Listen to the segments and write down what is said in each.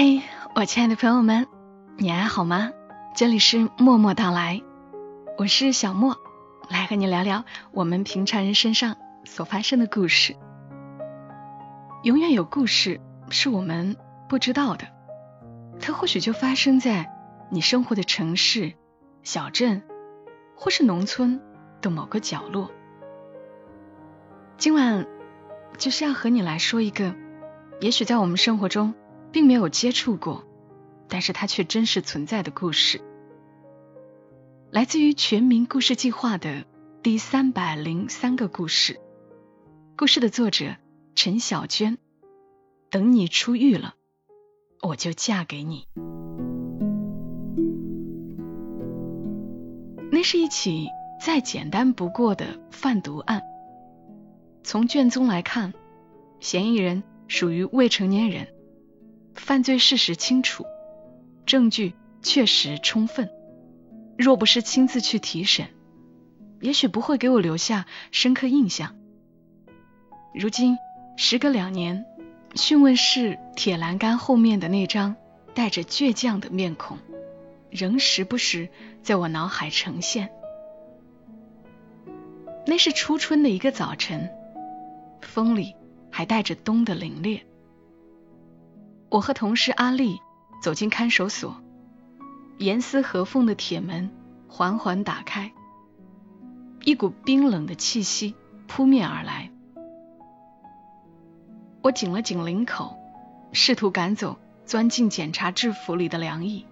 嘿，我亲爱的朋友们，你还好吗？这里是默默到来，我是小莫，来和你聊聊我们平常人身上所发生的故事。永远有故事是我们不知道的，它或许就发生在你生活的城市、小镇，或是农村的某个角落。今晚就是要和你来说一个，也许在我们生活中并没有接触过，但是它却真实存在的故事，来自于全民故事计划的第三百零三个故事。故事的作者陈小娟。等你出狱了，我就嫁给你。那是一起再简单不过的贩毒案。从卷宗来看，嫌疑人属于未成年人，犯罪事实清楚，证据确实充分。若不是亲自去提审，也许不会给我留下深刻印象。如今时隔两年，讯问室铁栏杆后面的那张带着倔强的面孔，仍时不时在我脑海呈现。那是初春的一个早晨。风里还带着冬的凛冽。我和同事阿丽走进看守所，严丝合缝的铁门缓缓打开，一股冰冷的气息扑面而来。我紧了紧领口，试图赶走钻进检查制服里的凉意。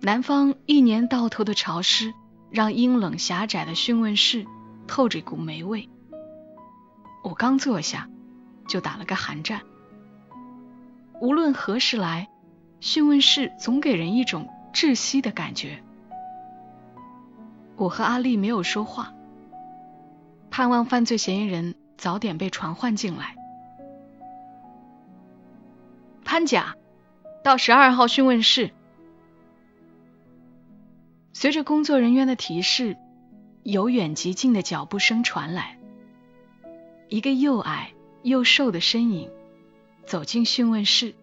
南方一年到头的潮湿，让阴冷狭窄的讯问室透着一股霉味。我刚坐下，就打了个寒战。无论何时来，讯问室总给人一种窒息的感觉。我和阿丽没有说话，盼望犯罪嫌疑人早点被传唤进来。潘甲，到十二号讯问室。随着工作人员的提示，由远及近的脚步声传来。一个又矮又瘦的身影走进讯问室，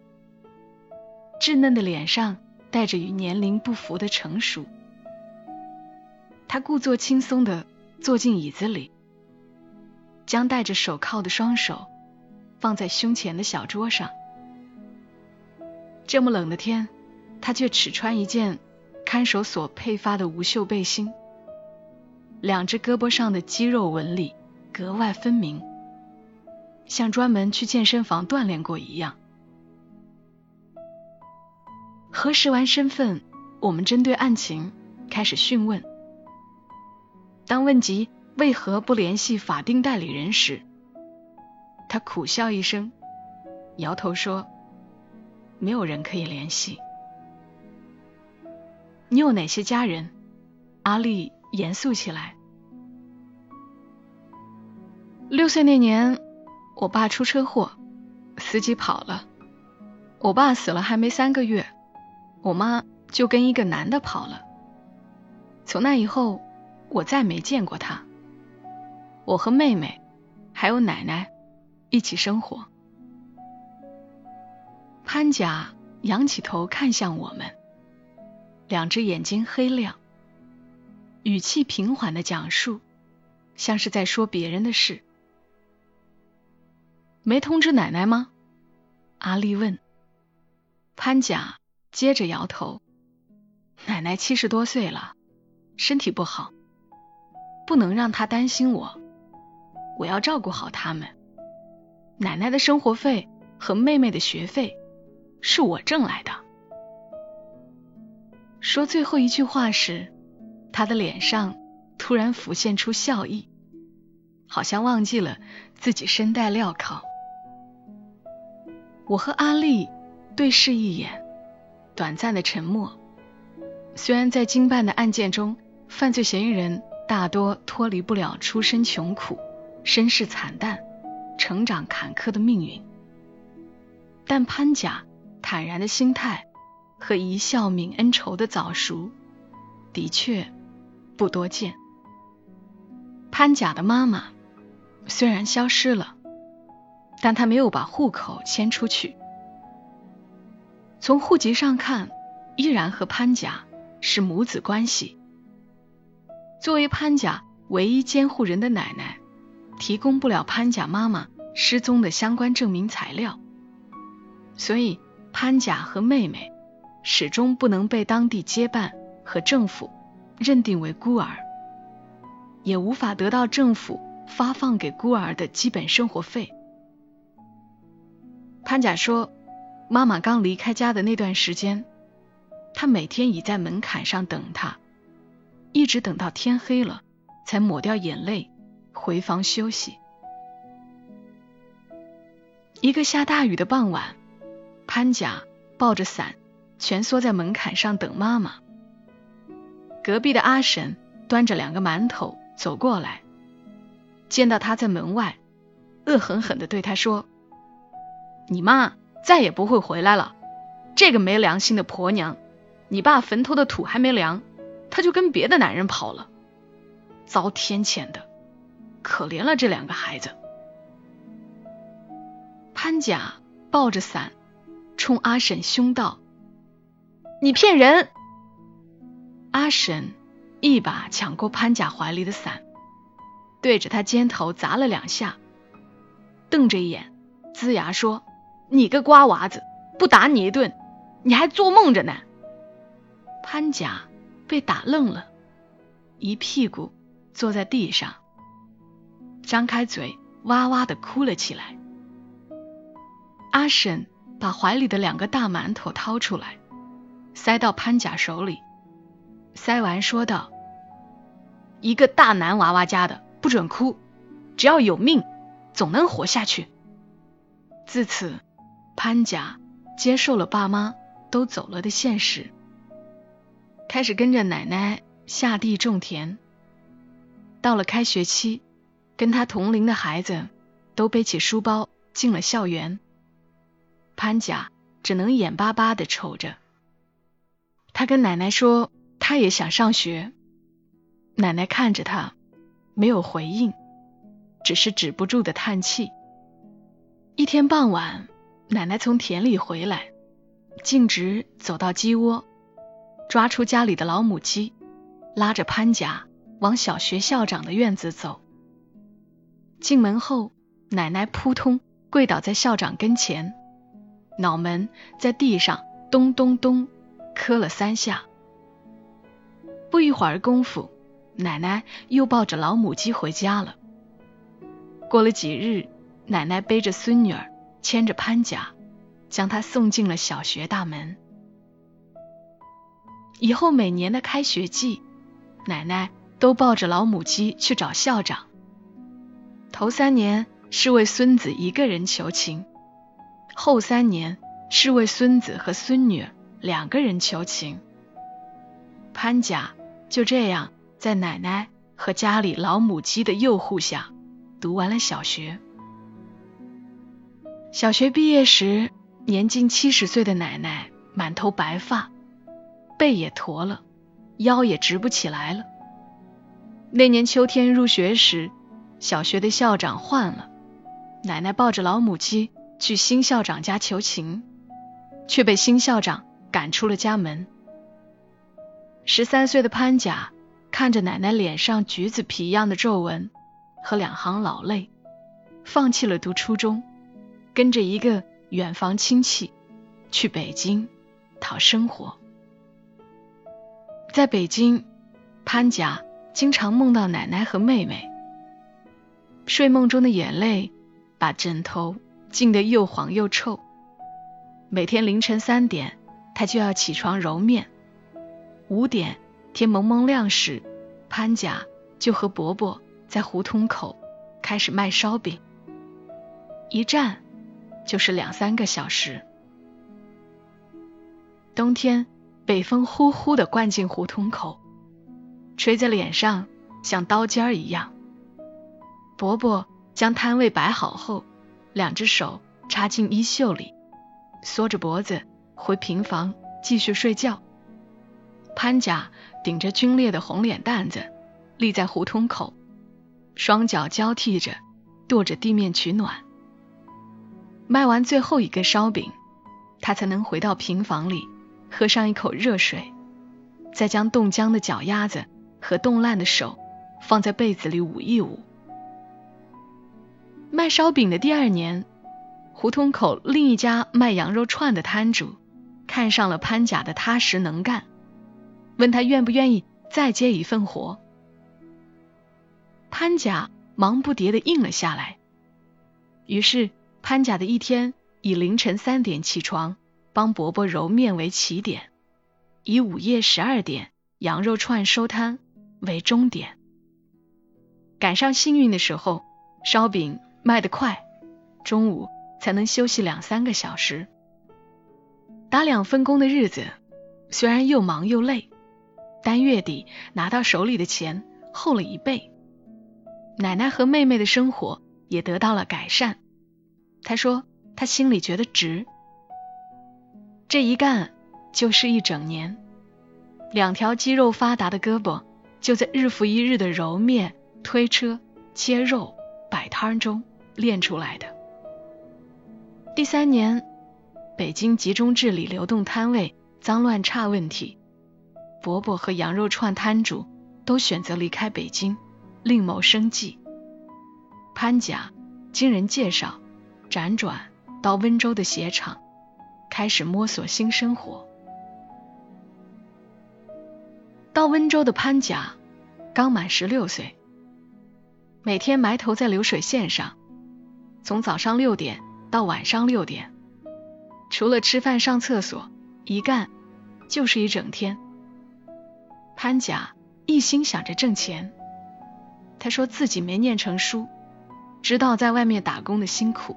稚嫩的脸上带着与年龄不符的成熟。他故作轻松的坐进椅子里，将戴着手铐的双手放在胸前的小桌上。这么冷的天，他却只穿一件看守所配发的无袖背心，两只胳膊上的肌肉纹理格外分明。像专门去健身房锻炼过一样。核实完身份，我们针对案情开始讯问。当问及为何不联系法定代理人时，他苦笑一声，摇头说：“没有人可以联系。”你有哪些家人？阿丽严肃起来。六岁那年。我爸出车祸，司机跑了。我爸死了还没三个月，我妈就跟一个男的跑了。从那以后，我再没见过他。我和妹妹还有奶奶一起生活。潘甲仰起头看向我们，两只眼睛黑亮，语气平缓的讲述，像是在说别人的事。没通知奶奶吗？阿丽问。潘甲接着摇头。奶奶七十多岁了，身体不好，不能让她担心我，我要照顾好他们。奶奶的生活费和妹妹的学费是我挣来的。说最后一句话时，他的脸上突然浮现出笑意，好像忘记了自己身带镣铐。我和阿丽对视一眼，短暂的沉默。虽然在经办的案件中，犯罪嫌疑人大多脱离不了出身穷苦、身世惨淡、成长坎坷的命运，但潘甲坦然的心态和一笑泯恩仇的早熟，的确不多见。潘甲的妈妈虽然消失了。但他没有把户口迁出去，从户籍上看，依然和潘家是母子关系。作为潘家唯一监护人的奶奶，提供不了潘家妈妈失踪的相关证明材料，所以潘家和妹妹始终不能被当地街办和政府认定为孤儿，也无法得到政府发放给孤儿的基本生活费。潘甲说，妈妈刚离开家的那段时间，他每天倚在门槛上等她。一直等到天黑了，才抹掉眼泪回房休息。一个下大雨的傍晚，潘甲抱着伞蜷缩在门槛上等妈妈。隔壁的阿婶端着两个馒头走过来，见到他在门外，恶狠狠地对他说：“你妈再也不会回来了，这个没良心的婆娘，你爸坟头的土还没凉。”她就跟别的男人跑了，遭天谴的，可怜了这两个孩子。潘甲抱着伞，冲阿婶凶道：“你骗人！”阿婶一把抢过潘甲怀里的伞，对着他肩头砸了两下，瞪着眼，龇牙说：“你个瓜娃子，不打你一顿，你还做梦着呢！”潘甲。被打愣了，一屁股坐在地上，张开嘴哇哇的哭了起来。阿婶把怀里的两个大馒头掏出来，塞到潘甲手里，塞完说道：“一个大男娃娃家的不准哭，只要有命，总能活下去。”自此，潘甲接受了爸妈都走了的现实。开始跟着奶奶下地种田。到了开学期，跟他同龄的孩子都背起书包进了校园。潘甲只能眼巴巴的瞅着。他跟奶奶说，他也想上学。奶奶看着他，没有回应，只是止不住的叹气。一天傍晚，奶奶从田里回来，径直走到鸡窝。抓出家里的老母鸡，拉着潘家往小学校长的院子走。进门后，奶奶扑通跪倒在校长跟前，脑门在地上咚咚咚磕了三下。不一会儿功夫，奶奶又抱着老母鸡回家了。过了几日，奶奶背着孙女儿，牵着潘家，将他送进了小学大门。以后每年的开学季，奶奶都抱着老母鸡去找校长。头三年是为孙子一个人求情，后三年是为孙子和孙女两个人求情。潘家就这样在奶奶和家里老母鸡的诱护下，读完了小学。小学毕业时，年近七十岁的奶奶满头白发。背也驼了，腰也直不起来了。那年秋天入学时，小学的校长换了，奶奶抱着老母鸡去新校长家求情，却被新校长赶出了家门。十三岁的潘甲看着奶奶脸上橘子皮一样的皱纹和两行老泪，放弃了读初中，跟着一个远房亲戚去北京讨生活。在北京，潘家经常梦到奶奶和妹妹。睡梦中的眼泪把枕头浸得又黄又臭。每天凌晨三点，他就要起床揉面。五点天蒙蒙亮时，潘甲就和伯伯在胡同口开始卖烧饼，一站就是两三个小时。冬天。北风呼呼的灌进胡同口，吹在脸上像刀尖一样。伯伯将摊位摆好后，两只手插进衣袖里，缩着脖子回平房继续睡觉。潘家顶着皲裂的红脸蛋子，立在胡同口，双脚交替着跺着地面取暖。卖完最后一个烧饼，他才能回到平房里，喝上一口热水，再将冻僵的脚丫子和冻烂的手放在被子里捂一捂。卖烧饼的第二年，胡同口另一家卖羊肉串的摊主看上了潘甲的踏实能干，问他愿不愿意再接一份活。潘甲忙不迭的应了下来。于是潘甲的一天以凌晨三点起床帮伯伯揉面为起点，以午夜十二点羊肉串收摊为终点。赶上幸运的时候，烧饼。卖得快，中午才能休息两三个小时。打两份工的日子，虽然又忙又累，但月底拿到手里的钱厚了一倍。奶奶和妹妹的生活也得到了改善。他说，他心里觉得值。这一干就是一整年，两条肌肉发达的胳膊就在日复一日的揉面、推车、切肉、摆摊中。练出来的。第三年，北京集中治理流动摊位脏乱差问题，伯伯和羊肉串摊主都选择离开北京，另谋生计。潘甲经人介绍，辗转到温州的鞋厂，开始摸索新生活。到温州的潘甲刚满十六岁，每天埋头在流水线上。从早上六点到晚上六点，除了吃饭上厕所，一干就是一整天。潘甲一心想着挣钱，他说自己没念成书，知道在外面打工的辛苦，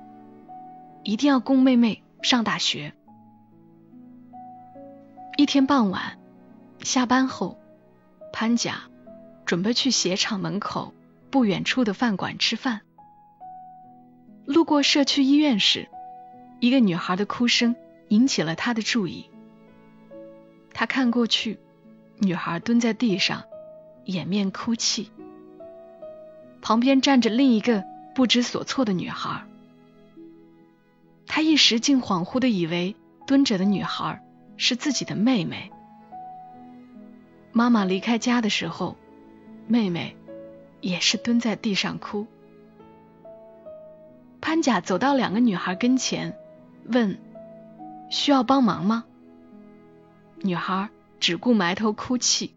一定要供妹妹上大学。一天傍晚下班后，潘甲准备去鞋厂门口不远处的饭馆吃饭。路过社区医院时，一个女孩的哭声引起了他的注意。他看过去，女孩蹲在地上，掩面哭泣。旁边站着另一个不知所措的女孩。他一时竟恍惚的以为蹲着的女孩是自己的妹妹。妈妈离开家的时候，妹妹也是蹲在地上哭。潘甲走到两个女孩跟前，问：“需要帮忙吗？”女孩只顾埋头哭泣。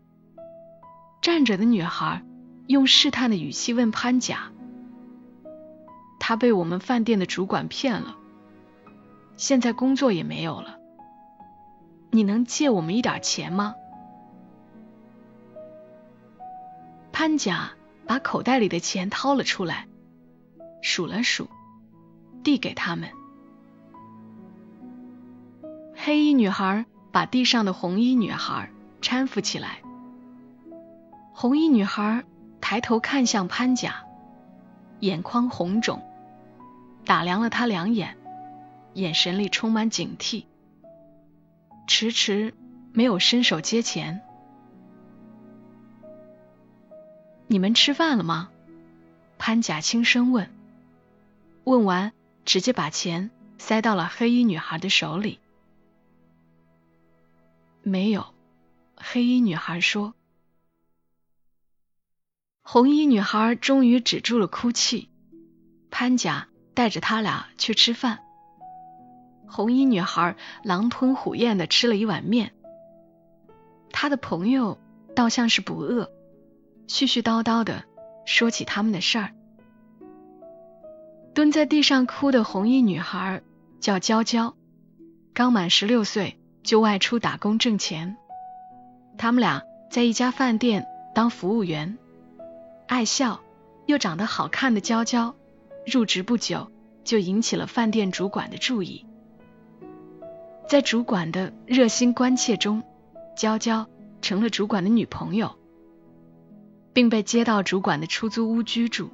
站着的女孩用试探的语气问潘甲：“他被我们饭店的主管骗了，现在工作也没有了，你能借我们一点钱吗？”潘甲把口袋里的钱掏了出来，数了数。递给他们。黑衣女孩把地上的红衣女孩搀扶起来。红衣女孩抬头看向潘甲，眼眶红肿，打量了他两眼，眼神里充满警惕，迟迟没有伸手接钱。你们吃饭了吗？潘甲轻声问。问完。直接把钱塞到了黑衣女孩的手里。没有，黑衣女孩说。红衣女孩终于止住了哭泣。潘甲带着他俩去吃饭。红衣女孩狼吞虎咽的吃了一碗面。他的朋友倒像是不饿，絮絮叨叨的说起他们的事儿。蹲在地上哭的红衣女孩叫娇娇，刚满十六岁就外出打工挣钱。他们俩在一家饭店当服务员。爱笑又长得好看的娇娇，入职不久就引起了饭店主管的注意。在主管的热心关切中，娇娇成了主管的女朋友，并被接到主管的出租屋居住。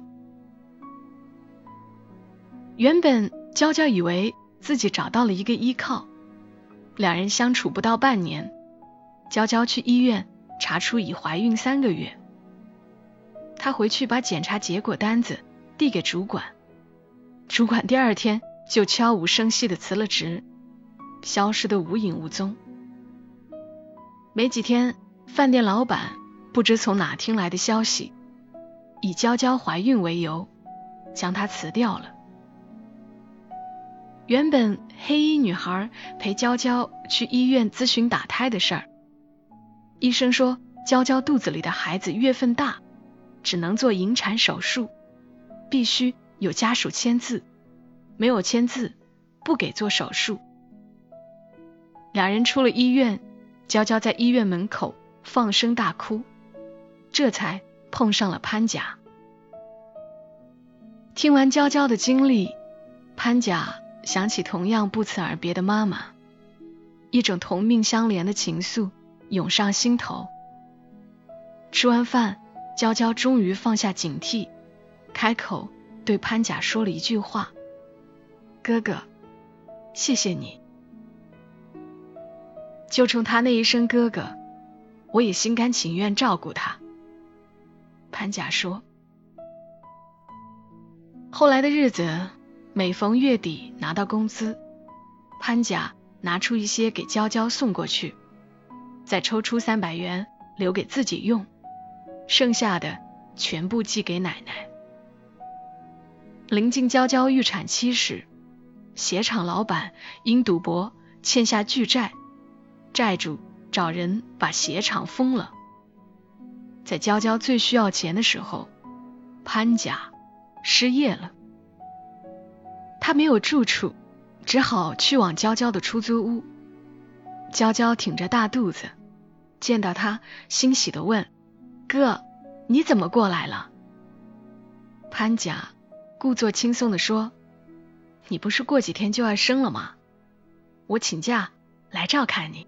原本娇娇以为自己找到了一个依靠，两人相处不到半年，娇娇去医院查出已怀孕三个月。她回去把检查结果单子递给主管，主管第二天就悄无声息的辞了职，消失得无影无踪。没几天，饭店老板不知从哪听来的消息，以娇娇怀孕为由，将她辞掉了。原本黑衣女孩陪娇娇去医院咨询打胎的事儿，医生说娇娇肚子里的孩子月份大，只能做引产手术，必须有家属签字，没有签字不给做手术。两人出了医院，娇娇在医院门口放声大哭，这才碰上了潘甲。听完娇娇的经历，潘甲。想起同样不辞而别的妈妈，一种同命相连的情愫涌上心头。吃完饭，娇娇终于放下警惕，开口对潘甲说了一句话：“哥哥，谢谢你。”就冲他那一声“哥哥”，我也心甘情愿照顾他。潘甲说：“后来的日子。”每逢月底拿到工资，潘甲拿出一些给娇娇送过去，再抽出三百元留给自己用，剩下的全部寄给奶奶。临近娇娇预产期时，鞋厂老板因赌博欠下巨债，债主找人把鞋厂封了。在娇娇最需要钱的时候，潘甲失业了。他没有住处，只好去往娇娇的出租屋。娇娇挺着大肚子，见到他，欣喜的问：“哥，你怎么过来了？”潘甲故作轻松的说：“你不是过几天就要生了吗？我请假来照看你。”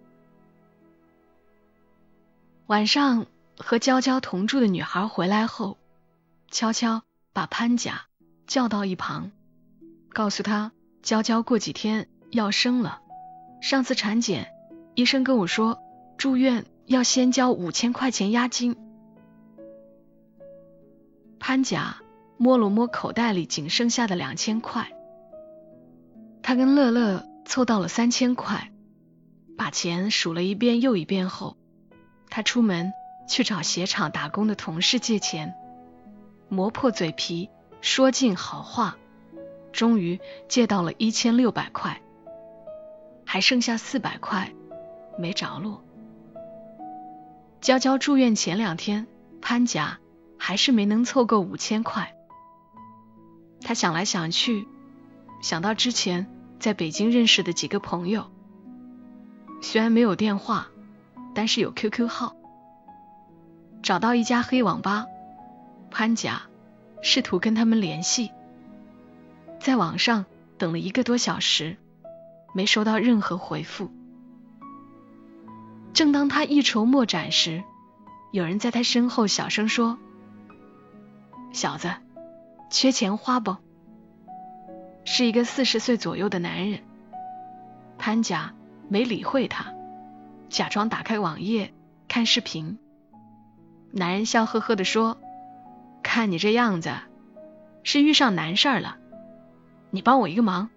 晚上和娇娇同住的女孩回来后，悄悄把潘甲叫到一旁。告诉他，娇娇过几天要生了。上次产检，医生跟我说，住院要先交五千块钱押金。潘甲摸了摸口袋里仅剩下的两千块，他跟乐乐凑到了三千块，把钱数了一遍又一遍后，他出门去找鞋厂打工的同事借钱，磨破嘴皮说尽好话。终于借到了一千六百块，还剩下四百块没着落。娇娇住院前两天，潘甲还是没能凑够五千块。他想来想去，想到之前在北京认识的几个朋友，虽然没有电话，但是有 QQ 号。找到一家黑网吧，潘甲试图跟他们联系。在网上等了一个多小时，没收到任何回复。正当他一筹莫展时，有人在他身后小声说：“小子，缺钱花不？”是一个四十岁左右的男人。潘甲没理会他，假装打开网页看视频。男人笑呵呵的说：“看你这样子，是遇上难事儿了。”你帮我一个忙，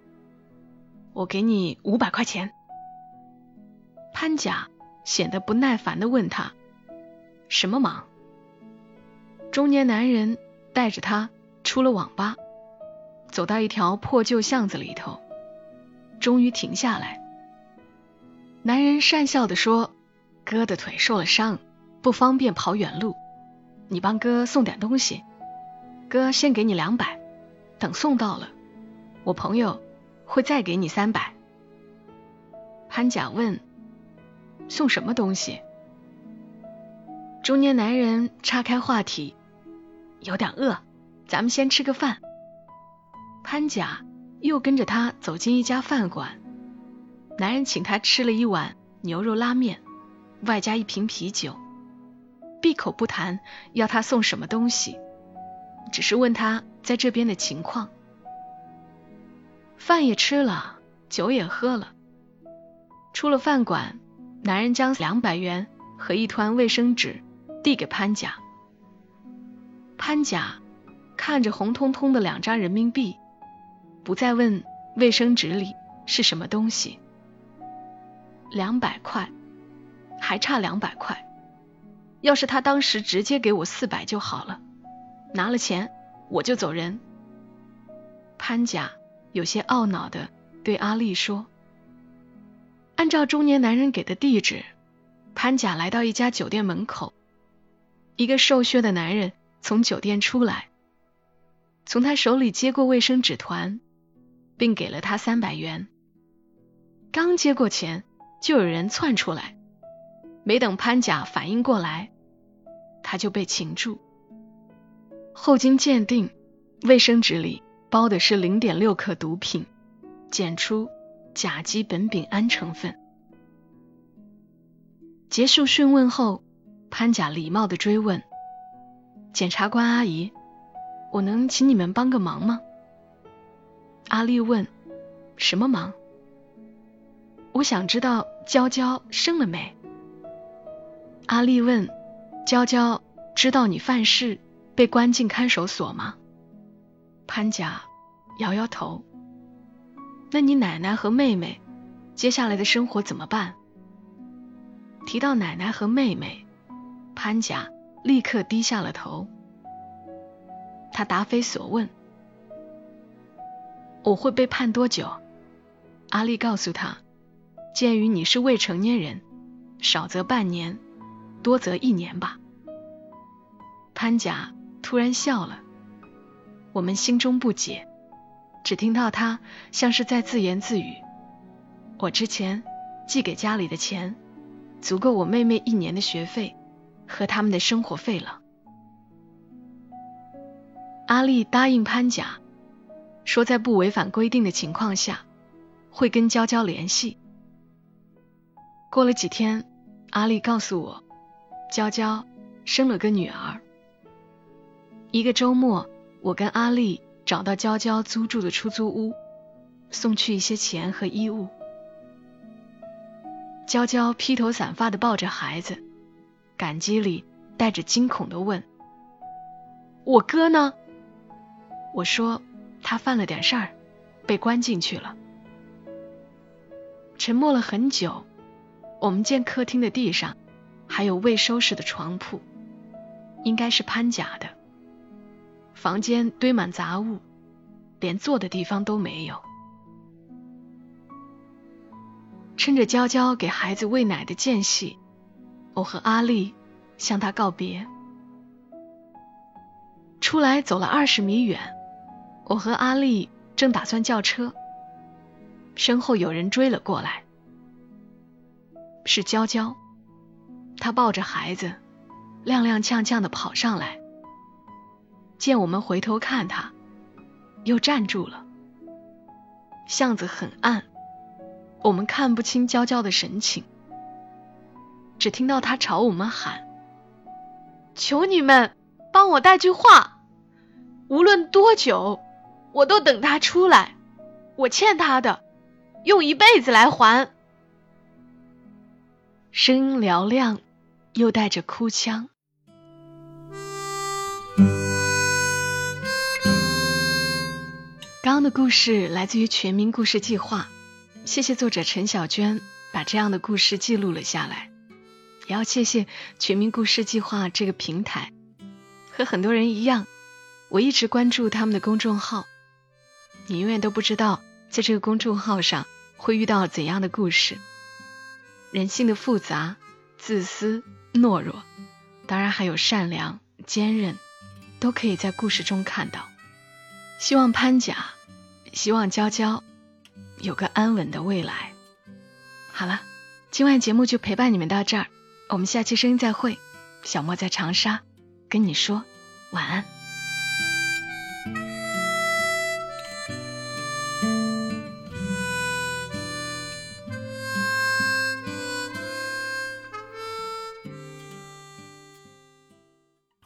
我给你五百块钱。潘甲显得不耐烦的问他：“什么忙？”中年男人带着他出了网吧，走到一条破旧巷子里头，终于停下来。男人讪笑的说：“哥的腿受了伤，不方便跑远路，你帮哥送点东西，哥先给你两百，等送到了。”我朋友会再给你三百。潘甲问：“送什么东西？”中年男人岔开话题：“有点饿，咱们先吃个饭。”潘甲又跟着他走进一家饭馆，男人请他吃了一碗牛肉拉面，外加一瓶啤酒，闭口不谈要他送什么东西，只是问他在这边的情况。饭也吃了，酒也喝了。出了饭馆，男人将两百元和一团卫生纸递给潘甲。潘甲看着红彤彤的两张人民币，不再问卫生纸里是什么东西，两百块，还差两百块。要是他当时直接给我四百就好了，拿了钱我就走人。潘甲有些懊恼的对阿丽说：“按照中年男人给的地址，潘甲来到一家酒店门口，一个瘦削的男人从酒店出来，从他手里接过卫生纸团，并给了他三百元。刚接过钱，就有人窜出来，没等潘甲反应过来。”他就被擒住，后经鉴定，卫生纸里包的是零点六克毒品，检出甲基苯丙胺成分。结束讯问后，潘甲礼貌的追问：“检察官阿姨，我能请你们帮个忙吗？”阿丽问：“什么忙？”我想知道娇娇生了没。阿丽问。娇娇知道你犯事被关进看守所吗？潘甲摇摇头。那你奶奶和妹妹接下来的生活怎么办？提到奶奶和妹妹，潘甲立刻低下了头。他答非所问：“我会被判多久？”阿丽告诉他：“鉴于你是未成年人，少则半年。”多则一年吧。潘甲突然笑了，我们心中不解，只听到他像是在自言自语：“我之前寄给家里的钱，足够我妹妹一年的学费和他们的生活费了。”阿丽答应潘甲，说在不违反规定的情况下，会跟娇娇联系。过了几天，阿丽告诉我。娇娇生了个女儿。一个周末，我跟阿丽找到娇娇租住的出租屋，送去一些钱和衣物。娇娇披头散发的抱着孩子，感激里带着惊恐的问：“我哥呢？”我说：“他犯了点事儿，被关进去了。”沉默了很久，我们见客厅的地上。还有未收拾的床铺，应该是潘甲的。房间堆满杂物，连坐的地方都没有。趁着娇娇给孩子喂奶的间隙，我和阿丽向他告别。出来走了二十米远，我和阿丽正打算叫车，身后有人追了过来，是娇娇。她抱着孩子，踉踉跄跄的跑上来，见我们回头看她，又站住了。巷子很暗，我们看不清娇娇的神情，只听到他朝我们喊：“求你们帮我带句话，无论多久，我都等他出来，我欠他的，用一辈子来还。”声音嘹亮。又带着哭腔。刚刚的故事来自于全民故事计划，谢谢作者陈小娟把这样的故事记录了下来，也要谢谢全民故事计划这个平台。和很多人一样，我一直关注他们的公众号，你永远都不知道在这个公众号上会遇到怎样的故事，人性的复杂，自私。懦弱，当然还有善良、坚韧，都可以在故事中看到。希望潘甲，希望娇娇有个安稳的未来。好了，今晚节目就陪伴你们到这儿，我们下期声音再会。小莫在长沙跟你说晚安。